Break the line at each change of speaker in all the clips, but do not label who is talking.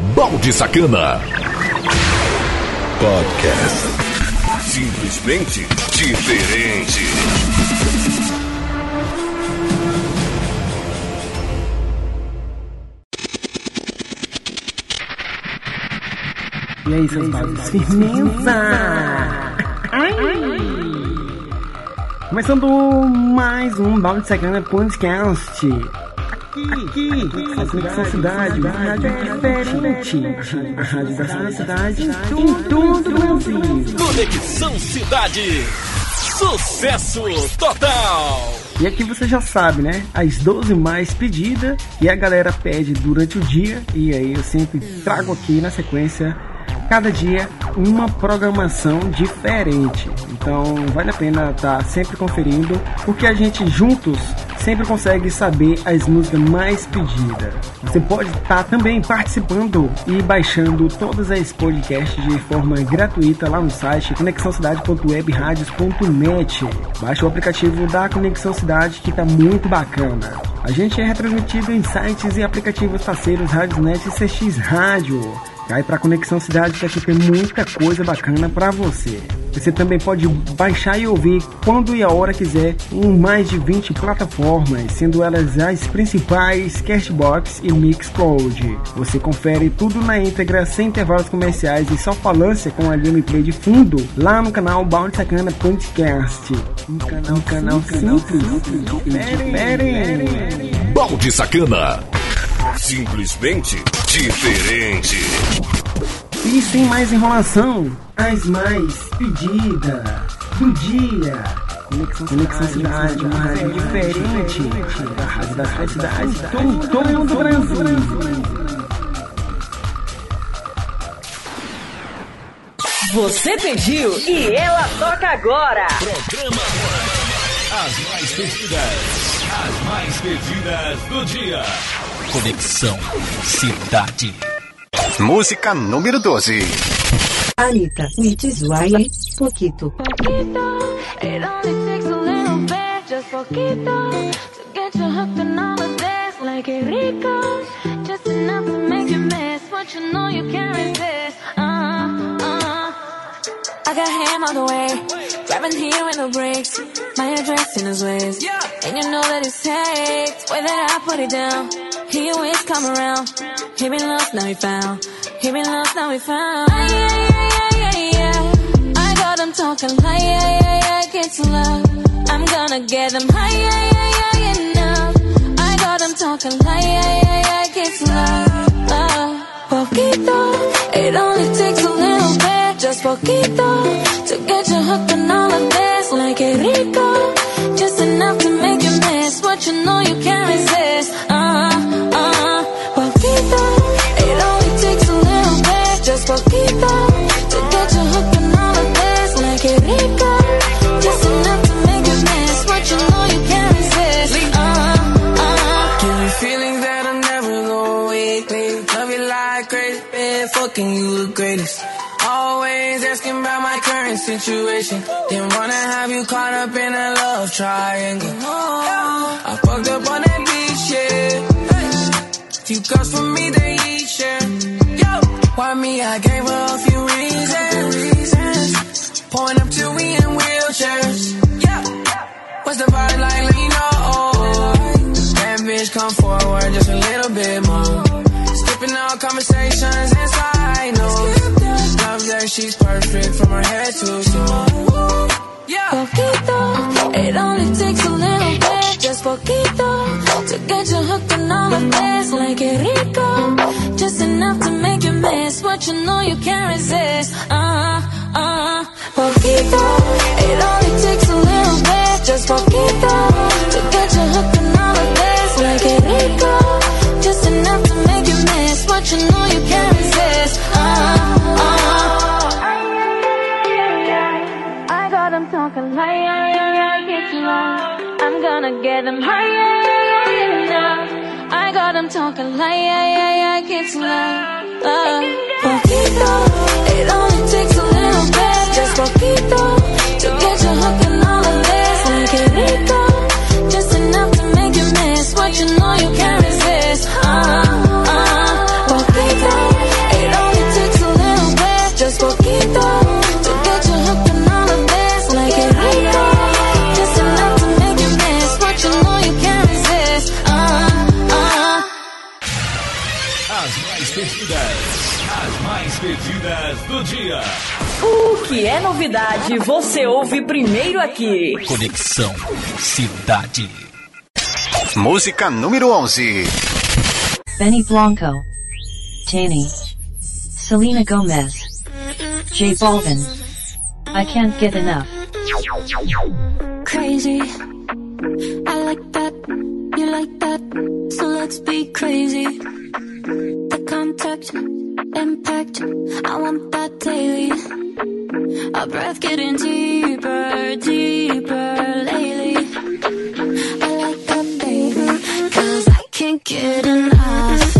Balde Sacana.
Podcast. Simplesmente diferente.
E aí, seus baldes firmeza! Ai! Começando mais um Balde Sacana Podcast. Aqui, a Conexão Cidade, uma rádio diferente. A rádio da sua cidade em todo o Brasil.
Conexão Cidade. Sucesso total.
E aqui você já sabe, né? As 12 mais pedidas e a galera pede durante o dia. E aí eu sempre trago aqui na sequência cada dia uma programação diferente. Então vale a pena estar tá sempre conferindo, porque a gente juntos sempre consegue saber as músicas mais pedidas. Você pode estar tá também participando e baixando todas as podcasts de forma gratuita lá no site conexãocidade.webradios.net. Baixe o aplicativo da Conexão Cidade que está muito bacana. A gente é retransmitido em sites e aplicativos parceiros Radiosnet e CX Rádio. Cai para Conexão Cidade que aqui tem muita coisa bacana para você. Você também pode baixar e ouvir quando e a hora quiser em mais de 20 plataformas, sendo elas as principais Castbox e Mixcloud. Você confere tudo na íntegra, sem intervalos comerciais e só falância com a gameplay de fundo lá no canal Bounty Sacana Podcast. Um canal, um canal simples, diferente.
Balde Sacana.
Simplesmente diferente.
E sem mais enrolação, as mais pedidas do dia. Conexão, Conexão Cidade, uma rádio diferente da rádio da sua cidade, todo, todo o Brasil.
Você pediu e ela toca agora.
Programa As mais pedidas. As mais pedidas do dia. Conexão Cidade.
Música número 12.
Anitta, Nitizuaia, Poquito.
It only takes a little bit, just poquito, to get you hooked on all of this. Like it rico, just enough to make you miss what you know you can't resist. Uh, uh. I got him all the way, driving here with no brakes. My address in his ways, and you know that it's takes. Way that I put it down, he always come around. He been lost, now he found. He been lost, now he found. Ay, ay, ay, ay, ay. I got him talking like, yeah, yeah, yeah, get to love. I'm gonna get him high, yeah, yeah, yeah, enough. I got him talking like, yeah, yeah, yeah, get to love. Uh, poquito, it only takes a little bit, just poquito, to get you hooked on all of this. Like it rico, just enough to make you miss what you know you can't resist.
Fucking you the greatest. Always asking about my current situation. Wanna have you caught up in a love triangle. I fucked up on that beach, yeah. Few girls for me, they each share. Yo, why me? I gave her a few she's perfect from her head to her toe. Yeah.
Poquito, it only takes a little bit, just poquito, to get you hooked on all of this. Like it rico, just enough to make you miss what you know you can't resist. Uh, uh, poquito, it only takes a little bit, just poquito, to get you hooked on all of this. Like it rico, gonna get him high, yeah, yeah, yeah, enough. I got him talking like, yeah, yeah, yeah, you low. Uh, poquito, it only takes a little bit, just poquito,
que é novidade, você ouve primeiro aqui.
Conexão Cidade.
Música número 11.
Benny Blanco. Tani. Selena Gomez. J Balvin. I can't get enough.
crazy. I like that, you like that, so let's be crazy. The contact, impact, I want that daily. Our breath getting deeper, deeper lately. I like that, baby, cause I can't get enough.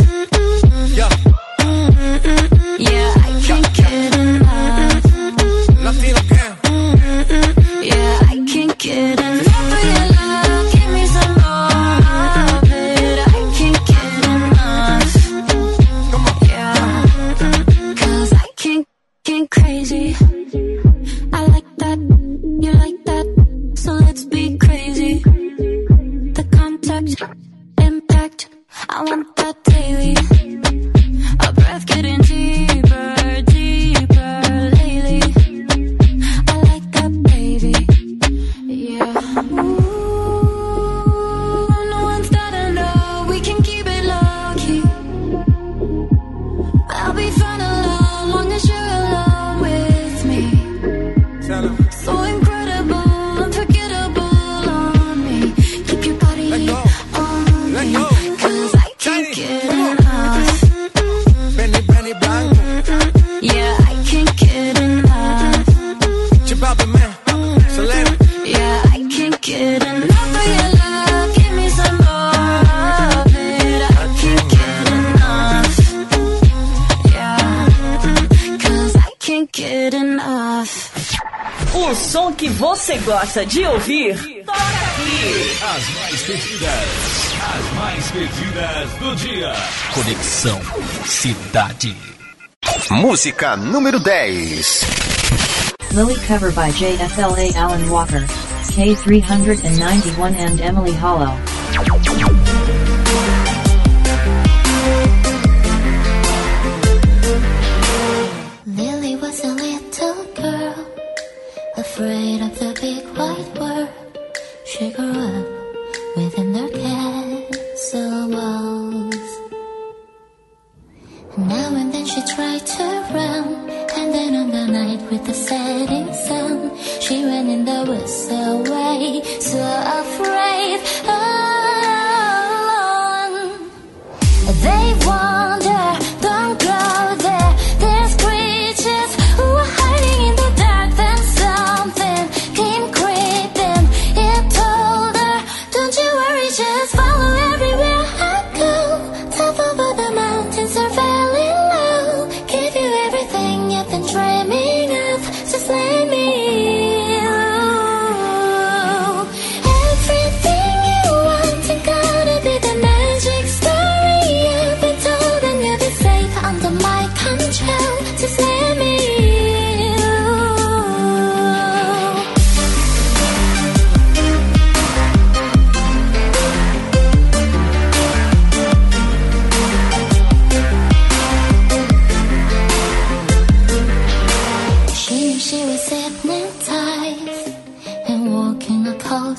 Gosta de ouvir, toca aqui.
As mais pedidas, as mais pedidas do dia. Conexão Cidade.
Música número 10.
Lily cover by JFLA Alan Walker. K391 and Emily Hollow.
Hypnotized and walking a cold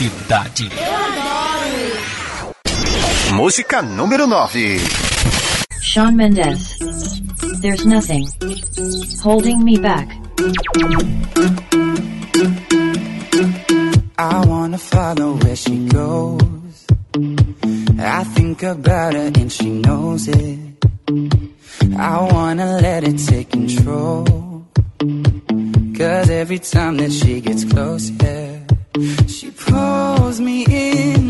Cidade.
Música número 9.
Sean Mendes. There's nothing holding me back.
I wanna follow where she goes. I think about her and she knows it. I wanna let it take control. Cause every time that she gets close, yeah, she pulls me in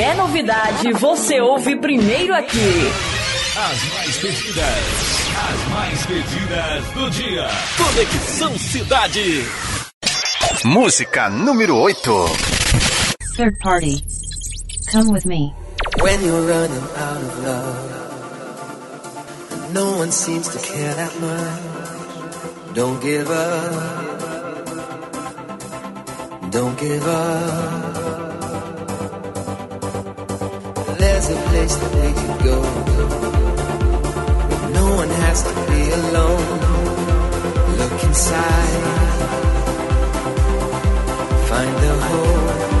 que é novidade, você ouve primeiro aqui.
As mais pedidas, as mais pedidas do dia. Conexão Cidade.
Música número 8.
Third party. Come with me.
When you're running out of love, no one seems to care that much. Don't give up. Don't give up. There's a place that we can go. No one has to be alone. Look inside. Find the hope.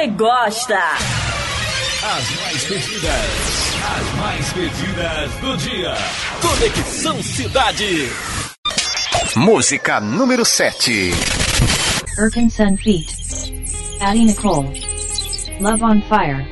você gosta.
As mais pedidas, as mais pedidas do dia. Conexão Cidade.
Música número 7.
Erkinson Feet. Addie Nicole. Love on Fire.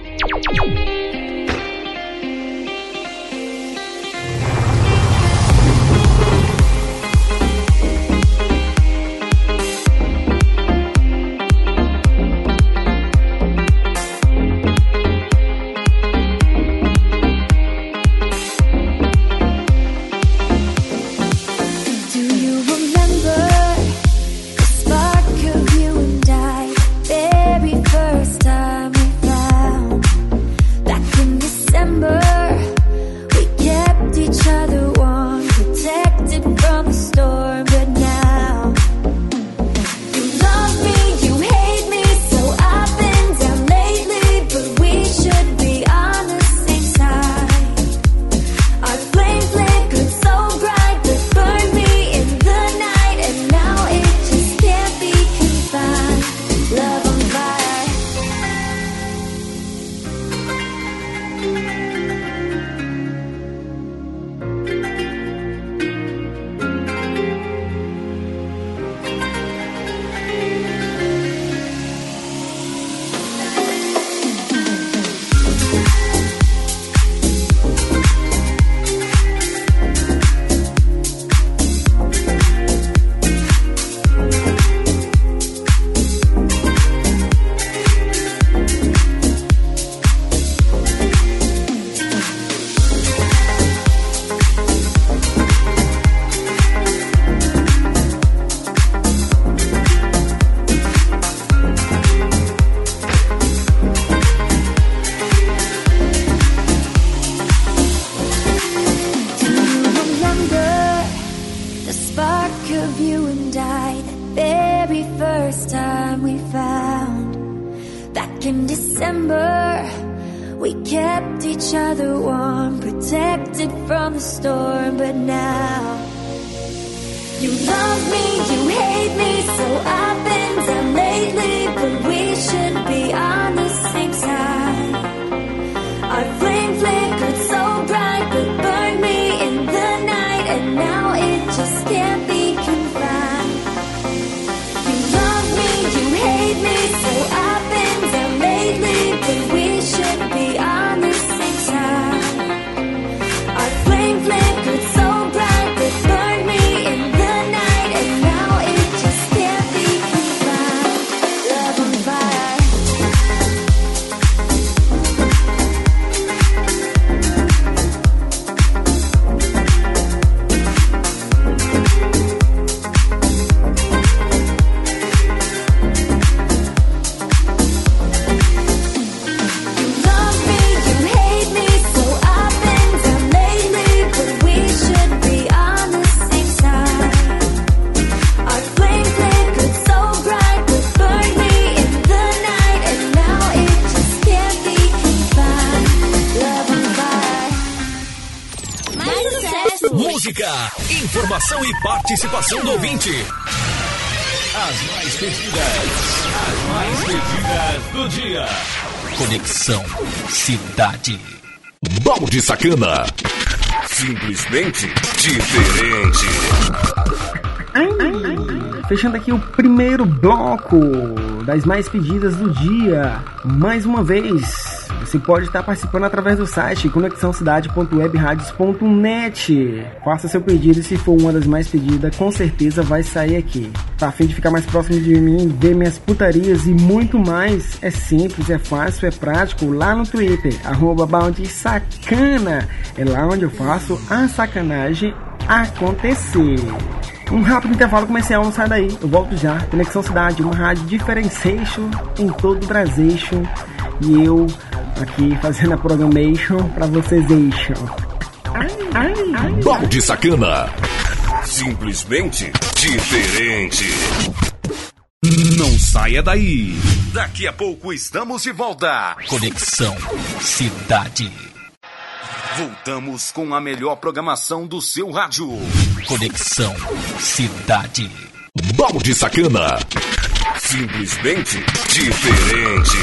Participação do ouvinte. As mais pedidas, as mais pedidas do dia. Conexão Cidade.
Balde Sacana. Simplesmente diferente.
Fechando aqui o primeiro bloco das mais pedidas do dia. Mais uma vez, você pode estar participando através do site conexãocidade.webradios.net. Faça seu pedido e se for uma das mais pedidas, com certeza vai sair aqui. Tá fim de ficar mais próximo de mim, ver minhas putarias e muito mais? É simples, é fácil, é prático. Lá no Twitter, arroba Sacana. É lá onde eu faço a sacanagem acontecer. Um rápido intervalo comercial, não sai daí. Eu volto já. Conexão Cidade, uma rádio differentiation em todo o Brasil. E eu aqui fazendo a programation pra vocês.
Balde Sacana. Simplesmente diferente.
Não saia daí.
Daqui a pouco estamos de volta.
Conexão Cidade.
Voltamos com a melhor programação do seu rádio.
Conexão Cidade.
Balde Sacana. Simplesmente diferente.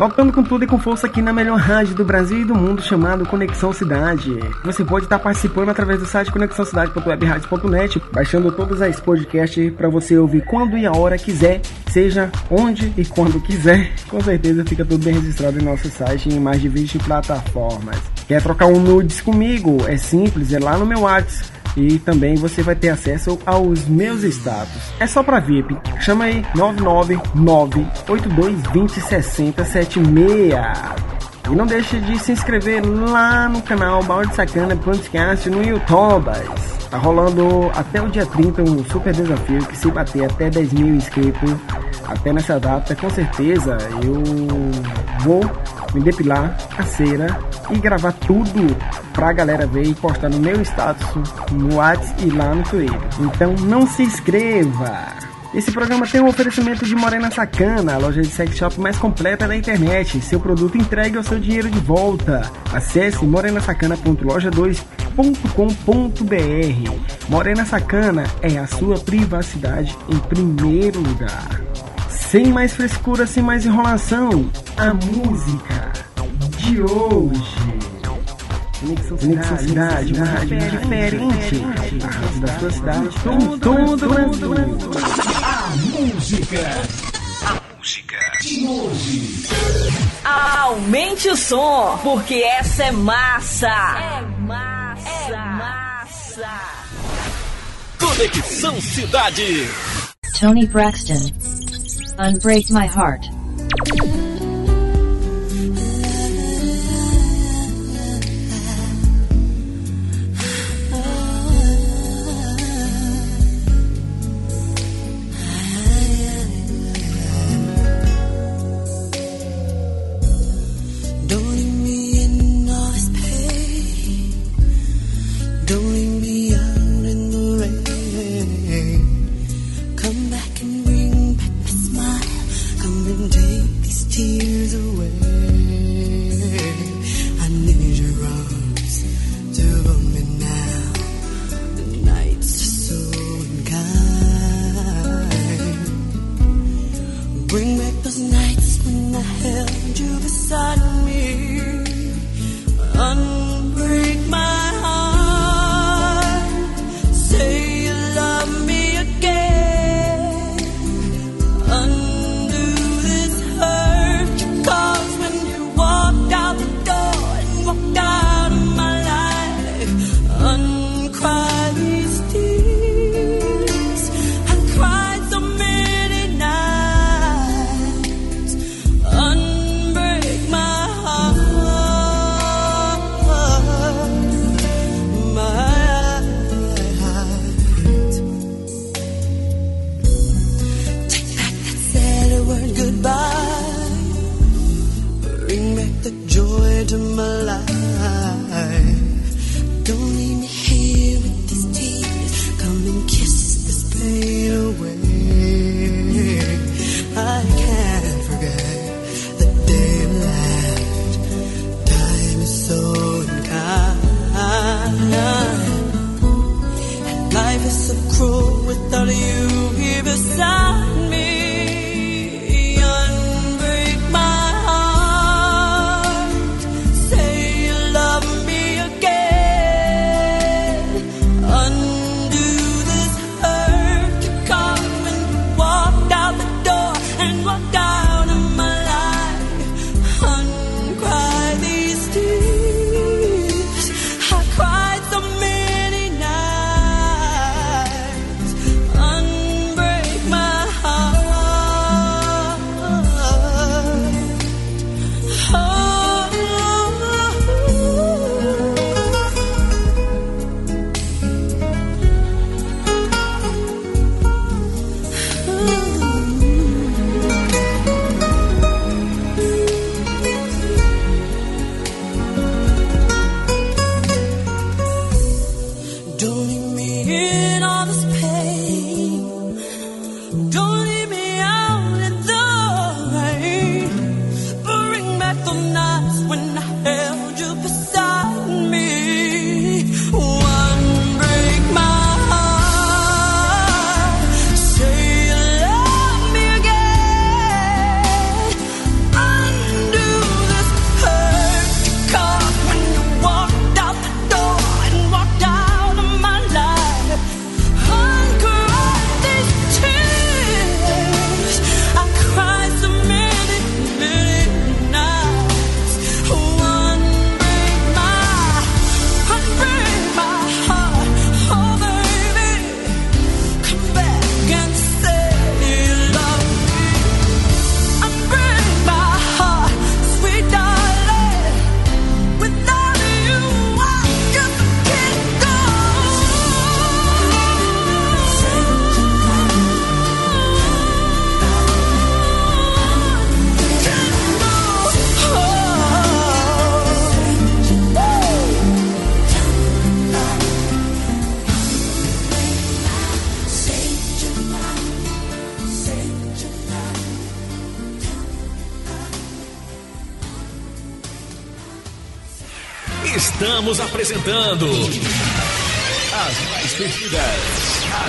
Voltando com tudo e com força aqui na melhor rádio do Brasil e do mundo chamado Conexão Cidade. Você pode estar participando através do site conexãocidade.webradios.net, baixando todos os podcasts para você ouvir quando e a hora quiser, seja onde e quando quiser. Com certeza fica tudo bem registrado em nosso site em mais de 20 plataformas. Quer trocar um nudes comigo? É simples, é lá no meu WhatsApp. E também você vai ter acesso aos meus status. É só para VIP. Chama aí 999-8220-6076. E não deixe de se inscrever lá no canal Balde Sacana Podcast no YouTube. Tá rolando até o dia 30 um super desafio que se bater até 10 mil inscritos até nessa data, com certeza eu vou me depilar a cera e gravar tudo pra galera ver e postar no meu status no WhatsApp e lá no Twitter. Então não se inscreva! Esse programa tem um oferecimento de Morena Sacana, a loja de sex shop mais completa da internet. Seu produto entregue ao seu dinheiro de volta. Acesse morenasacana.loja2.com.br. Morena Sacana é a sua privacidade em primeiro lugar. Sem mais frescura, sem mais enrolação, a música de hoje. Conexão Cidade, uma rádio diferente. A rádio da sua cidade, em todo o Brasil.
A música. A música de hoje.
Aumente o som, porque essa é massa. É massa. É massa.
Conexão Cidade.
Tony Braxton. Unbreak My Heart.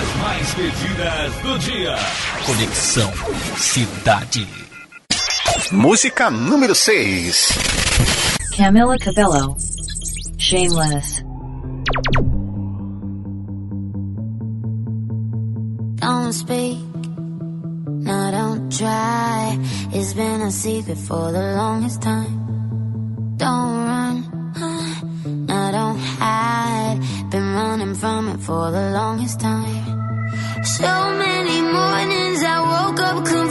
As mais pedidas do dia. Conexão Cidade.
Música número 6.
Camila Cabello. Shameless.
Don't speak. No, don't try. It's been a secret for the longest time. Don't run. No, don't hide. Been running from it for the longest time. So many mornings I woke up.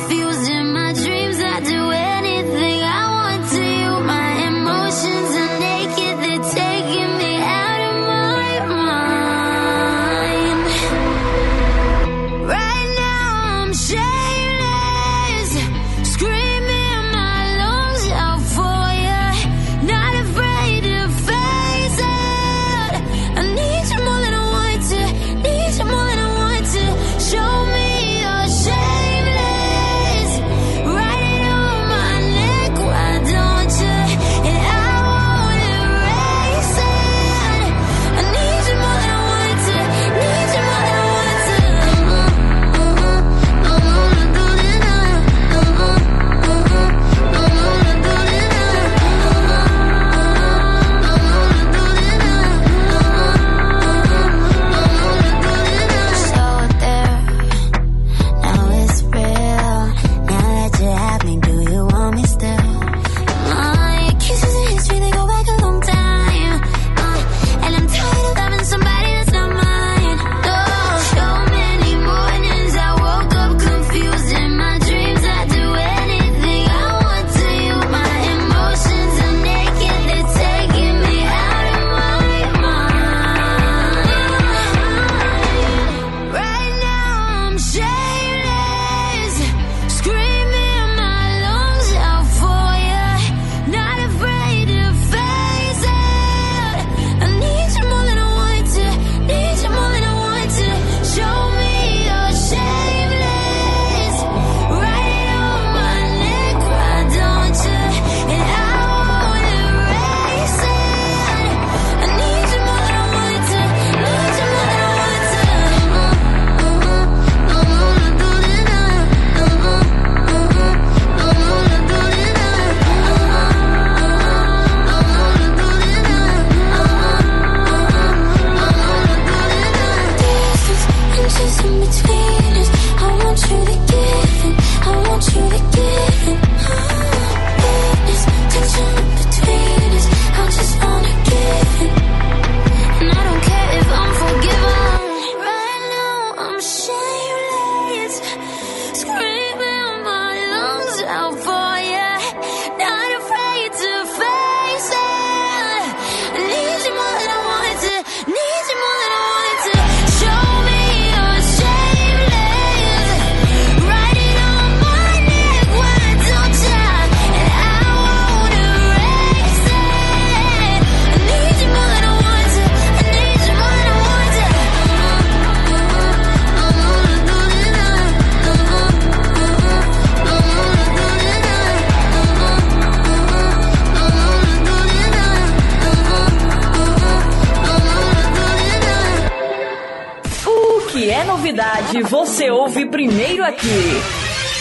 Você ouve primeiro aqui.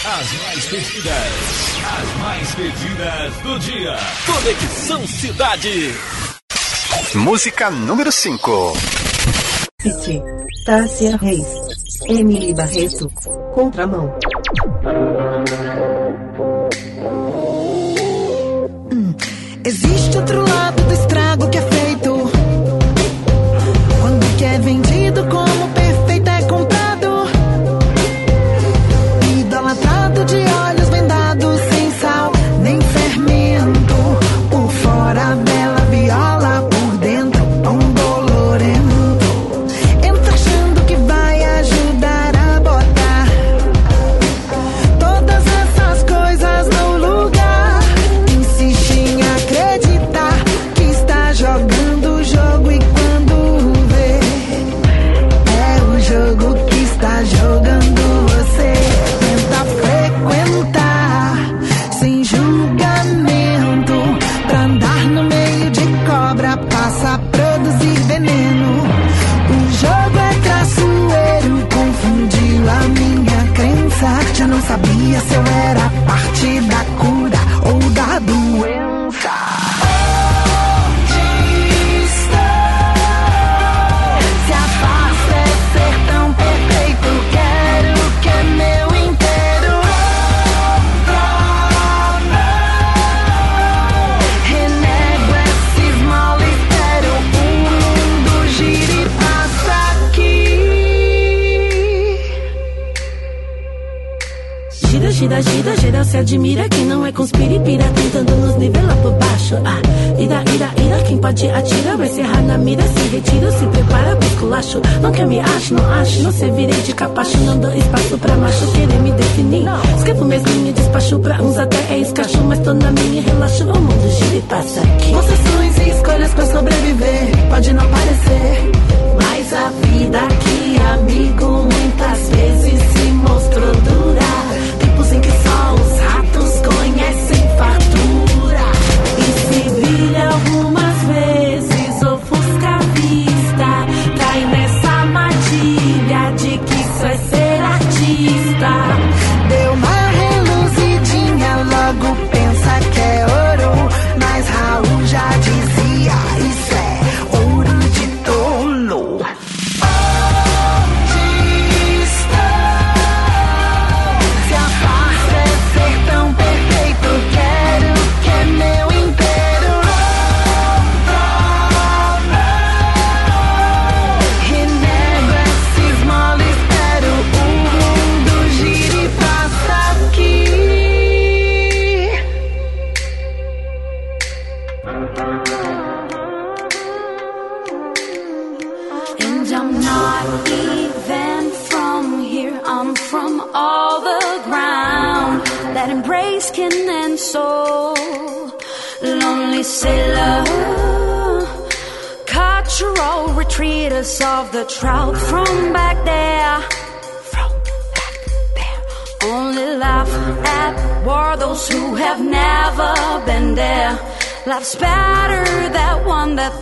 As mais pedidas, as mais pedidas do dia. Conexão Cidade.
Música número 5.
Piti. Tássia Reis. Emily Barreto. Contramão.
Não sabia se eu era parte da cura
admira Quem não é conspiripira tentando nos nivelar por baixo. Ah, ira, ira, ira, quem pode atira Vai se errar na mira, se retira, se prepara pro esculacho. Não quer me acho, não acho, não se virei de capacho. Não dou espaço pra macho querer me definir. Escrevo mesminho, despacho pra uns até é escacho Mas tô na minha, relaxo, o mundo gira e passa aqui.
Concessões e escolhas pra sobreviver. Pode não parecer.
Mas a vida aqui, amigo, muitas vezes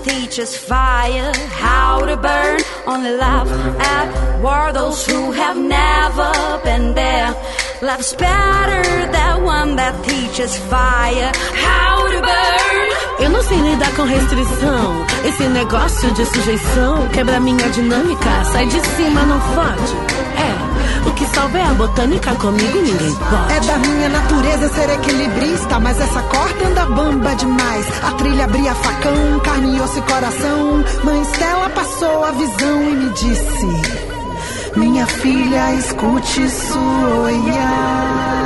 that teaches fire how to burn. Only laugh at war those who have never been there. Life's better, that one that teaches fire how to burn.
Eu não sei lidar com restrição. Esse negócio de sujeição quebra minha dinâmica. Sai de cima, não fode. Que salva é a botânica. Comigo ninguém pode.
É da minha natureza ser equilibrista, mas essa corda anda bamba demais. A trilha abria facão, carne, osso e coração. Mãe Stella passou a visão e me disse: Minha filha, escute isso olhar.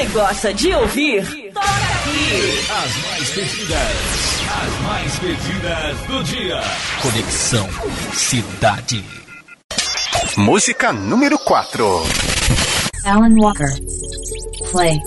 você gosta de ouvir, toca aqui.
As mais pedidas, as mais pedidas do dia. Conexão Cidade.
Música número 4.
Alan Walker. Play.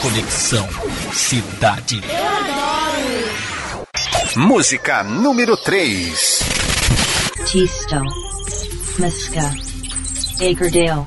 Conexão Cidade.
Música número 3.
Tisto.
Musca. Akerdale.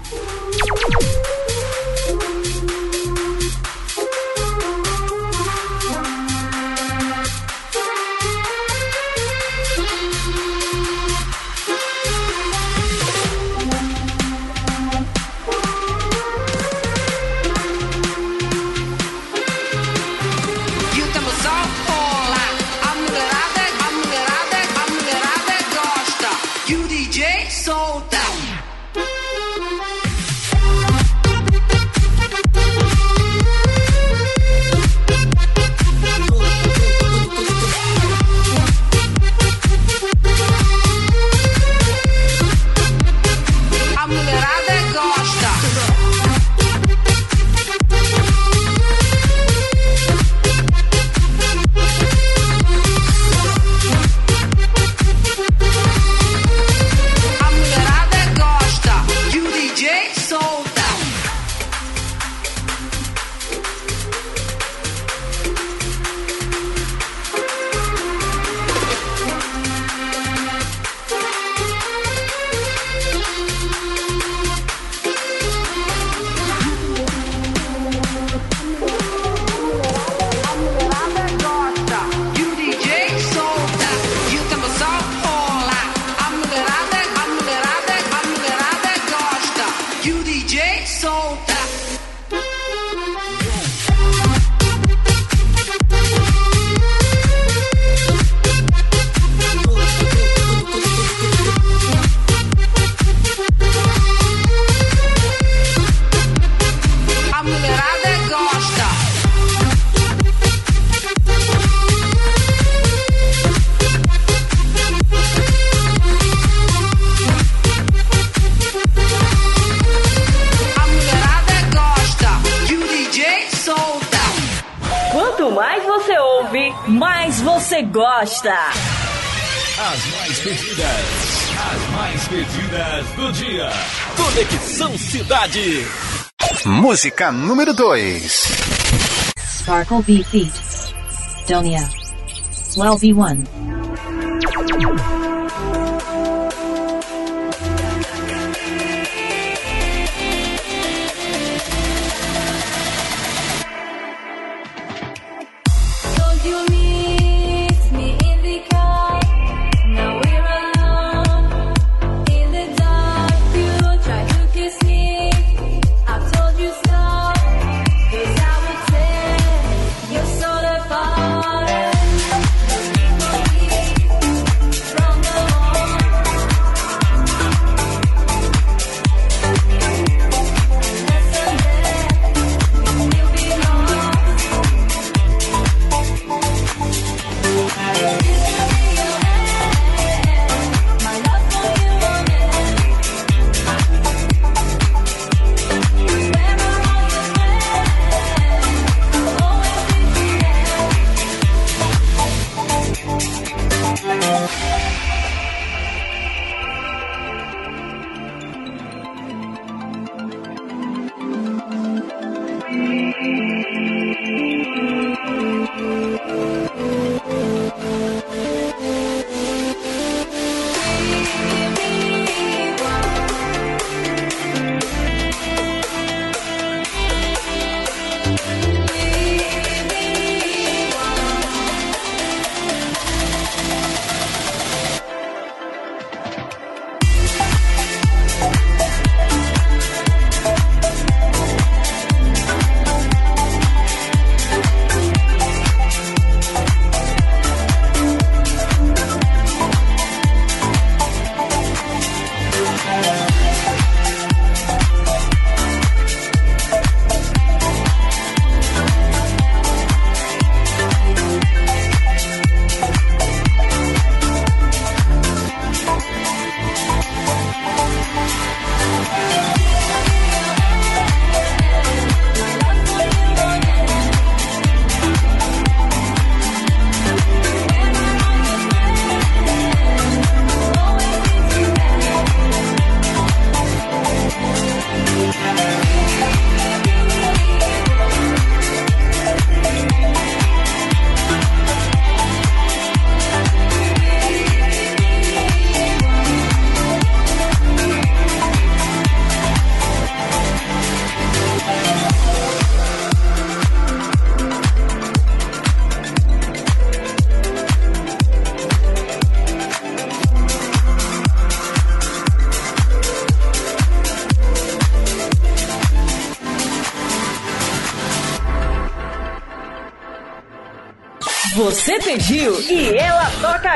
Cidade.
Música número 2.
Sparkle B Feet. Donia. Well B1.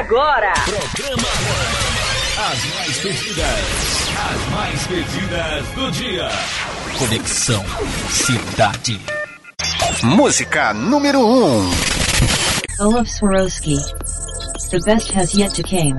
Agora.
Programa As mais pedidas, as mais pedidas do dia. Conexão Cidade.
Música número 1. Um.
Olaf Swarovski. The best has yet to came.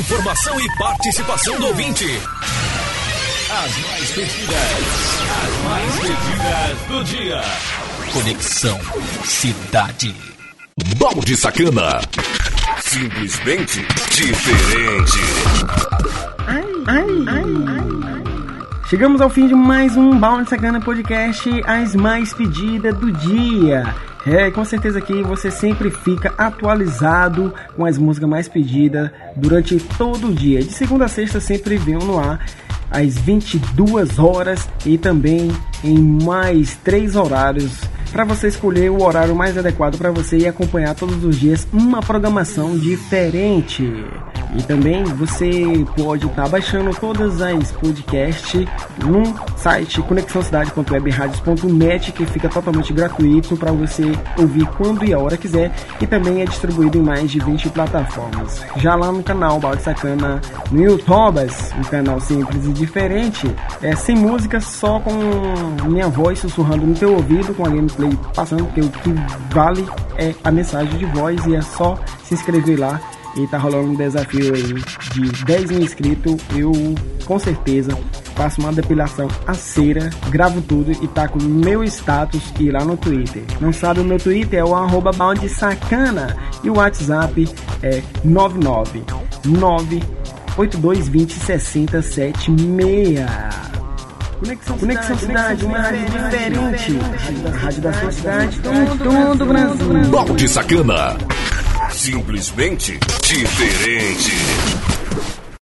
Informação e participação do ouvinte. As mais pedidas, as mais pedidas do dia. Conexão Cidade.
Balde Sacana. Simplesmente diferente.
Chegamos ao fim de mais um Balde Sacana Podcast, as mais pedidas do dia. É, com certeza aqui você sempre fica atualizado com as músicas mais pedidas durante todo o dia. De segunda a sexta sempre vem no ar às 22 horas e também em mais três horários para você escolher o horário mais adequado para você e acompanhar todos os dias uma programação diferente. E também você pode estar baixando todas as podcasts no site conexãocidade.webradios.net que fica totalmente gratuito para você ouvir quando e a hora quiser e também é distribuído em mais de 20 plataformas. Já lá no canal Balde Sacana no YouTube, um canal simples e diferente, é sem música, só com minha voz sussurrando no teu ouvido com a gameplay passando, porque o que vale é a mensagem de voz e é só se inscrever lá e tá rolando um desafio aí de 10 mil inscritos. Eu com certeza faço uma depilação a cera, gravo tudo e tá com meu status e lá no Twitter. Não sabe o meu Twitter é o arroba balde sacana e o WhatsApp é 999 8220 6076. Conexão, Conexão Cidade, uma rádio diferente. A rádio da sua cidade, todo o Brasil.
Balde Sacana. Simplesmente diferente.